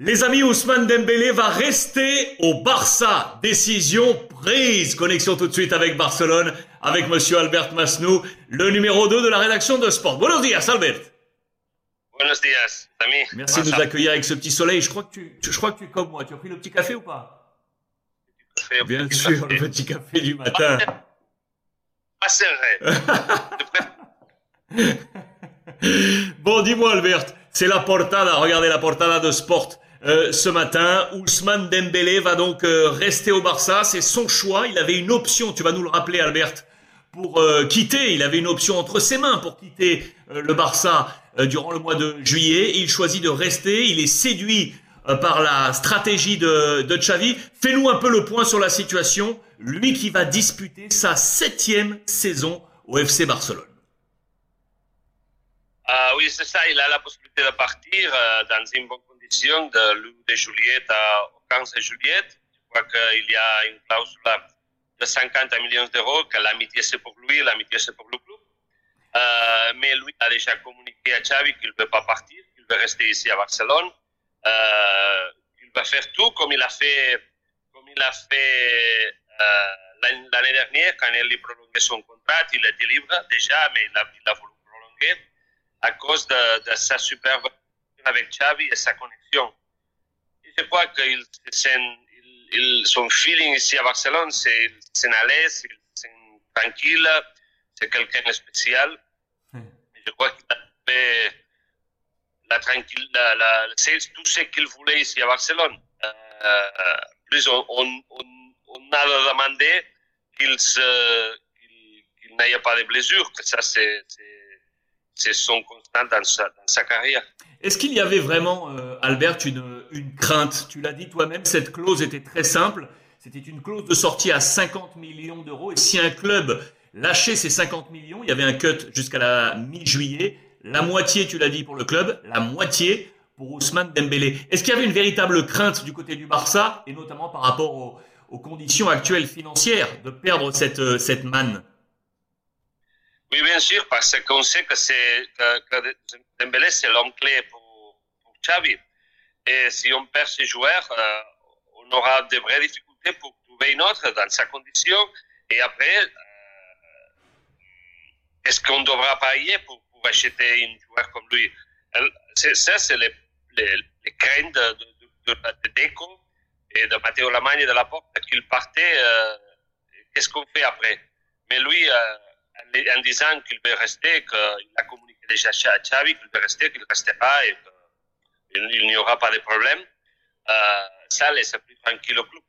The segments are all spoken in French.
Les amis, Ousmane Dembélé va rester au Barça. Décision prise. Connexion tout de suite avec Barcelone, avec monsieur Albert Masnou, le numéro 2 de la rédaction de Sport. Buenos días, Albert. Buenos días, ami. Merci de nous accueillir avec ce petit soleil. Je crois que tu, je crois que tu es comme moi. Tu as pris le petit café ou pas? Café, Bien petit sûr, café. le petit café du matin. Pas serré. Bon, dis-moi, Albert, c'est la portada. Regardez la portada de Sport. Euh, ce matin, Ousmane Dembélé va donc euh, rester au Barça. C'est son choix. Il avait une option. Tu vas nous le rappeler, Albert, pour euh, quitter. Il avait une option entre ses mains pour quitter le Barça durant le mois de juillet. Il choisit de rester. Il est séduit par la stratégie de, de Xavi. Fais-nous un peu le point sur la situation. Lui qui va disputer sa septième saison au FC Barcelone. Oui, c'est ça. Il a la possibilité de partir euh, dans une bonne condition de l'1 de juillet à- au 15 juillet. Je crois qu'il y a une clausule de 50 millions d'euros, que l'amitié c'est pour lui, l'amitié c'est pour le club. Euh, mais lui a déjà communiqué à Xavi qu'il ne veut pas partir, qu'il veut rester ici à Barcelone. Euh, il va faire tout comme il a fait, euh, l'année dernière quand il a prolongé son contrat. Il était libre déjà, mais il a voulu prolonger à cause de, de sa super relation avec Xavi et sa connexion. Et je crois que il, se sent- il- il- son feeling ici à Barcelone, c'est sent à l'aise, sent tranquille, c'est quelqu'un de spécial. Et je crois qu'il a fait la tranquille, la, la- c'est tout ce qu'il voulait ici à Barcelone. Euh, plus on, on, on- on a demandé qu'il qu'il n'ait pas de blessures, que ça c'est c'est- c'est son constant dans sa, carrière. Est-ce qu'il y avait vraiment, euh, Albert, une, crainte? Tu l'as dit toi-même, cette clause était très simple. C'était une clause de sortie à 50 millions d'euros. Et si un club lâchait ces 50 millions, il y avait un cut jusqu'à la mi-juillet. La moitié, tu l'as dit, pour le club, la moitié pour Ousmane Dembélé. Est-ce qu'il y avait une véritable crainte du côté du Barça, et notamment par rapport aux, conditions actuelles financières, de perdre cette, euh, cette manne? Oui, bien sûr, parce qu'on sait que, c'est, que, que Dembélé, c'est l'homme clé pour, pour Xavi. Et si on perd ces joueurs, euh, on aura de vraies difficultés pour trouver une autre dans sa condition. Et après, euh, est-ce qu'on devra payer pour, pour acheter un joueur comme lui? C'est, Ça, c'est les, les, les craintes de, de, de, de Deco et de Matteo Lamagne de la Porte qu'il partait. euh, qu'est-ce qu'on fait après? Mais lui, euh, en, disant qu'il veut rester, qu'il a communiqué déjà à Xavi qu'il veut rester, qu'il restera et qu'il il n'y aura pas de problème, euh, ça laisse plus tranquille au club.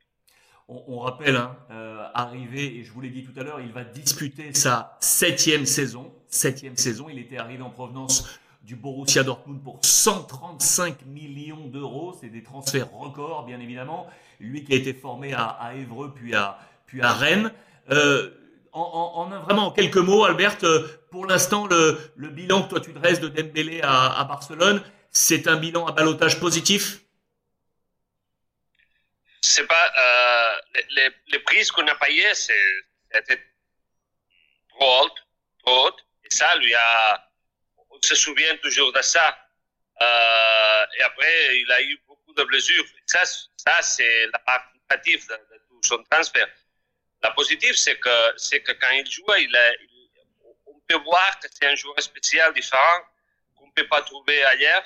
On, rappelle, hein, euh, arrivé, et je vous l'ai dit tout à l'heure, il va disputer sa septième saison. Septième saison, il était arrivé en provenance du Borussia Dortmund pour 135 millions d'euros. C'est des transferts records, bien évidemment. Lui qui a été formé à, Évreux, puis à, puis à Rennes. Euh, en, en, en un- vraiment en quelques mots, Albert, euh, pour l'instant, le, le bilan que toi tu dresses de Dembélé à, à Barcelone, c'est un bilan à balotage positif? C'est pas, euh, les, les, les prix qu'on a payés, c'est- c'était trop haut, trop haut. Et ça, lui a, on se souvient toujours de ça. Euh, et après, il a eu beaucoup de blessures. Ça, ça c'est la part négative de, de tout son transfert. La positive, c'est que, c'est que quand il joue, on peut voir que c'est un joueur spécial, différent, qu'on ne peut pas trouver ailleurs,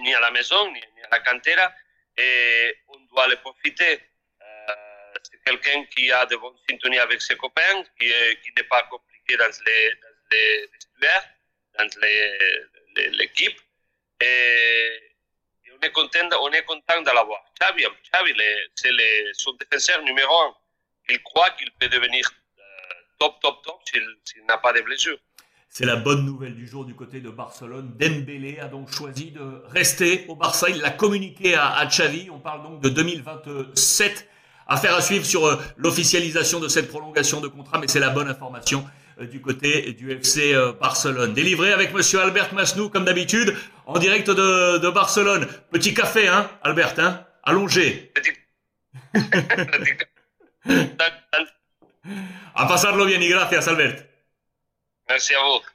ni à la maison, ni, à la cantera, et on doit le profiter. Euh, c'est quelqu'un qui a de bonnes syntonies avec ses copains, qui, qui n'est pas compliqué dans les, dans dans l'équipe, et, on est content, on est content de l'avoir. Xavi, Xavi le- c'est son défenseur numéro un. Il croit qu'il peut devenir euh, top, top, top s'il n'a pas de blessures. C'est la bonne nouvelle du jour du côté de Barcelone. Dembélé a donc choisi de rester au Barça. Il l'a communiqué à, à Xavi. On parle donc de 2027. Affaire à suivre sur euh, l'officialisation de cette prolongation de contrat, mais c'est la bonne information euh, du côté du FC Barcelone. Délivré avec Monsieur Albert Masnou, comme d'habitude, en direct de, de Barcelone. Petit café, hein, Albert, hein, allongé. A pasarlo bien y gracias, Albert. Merci à vous.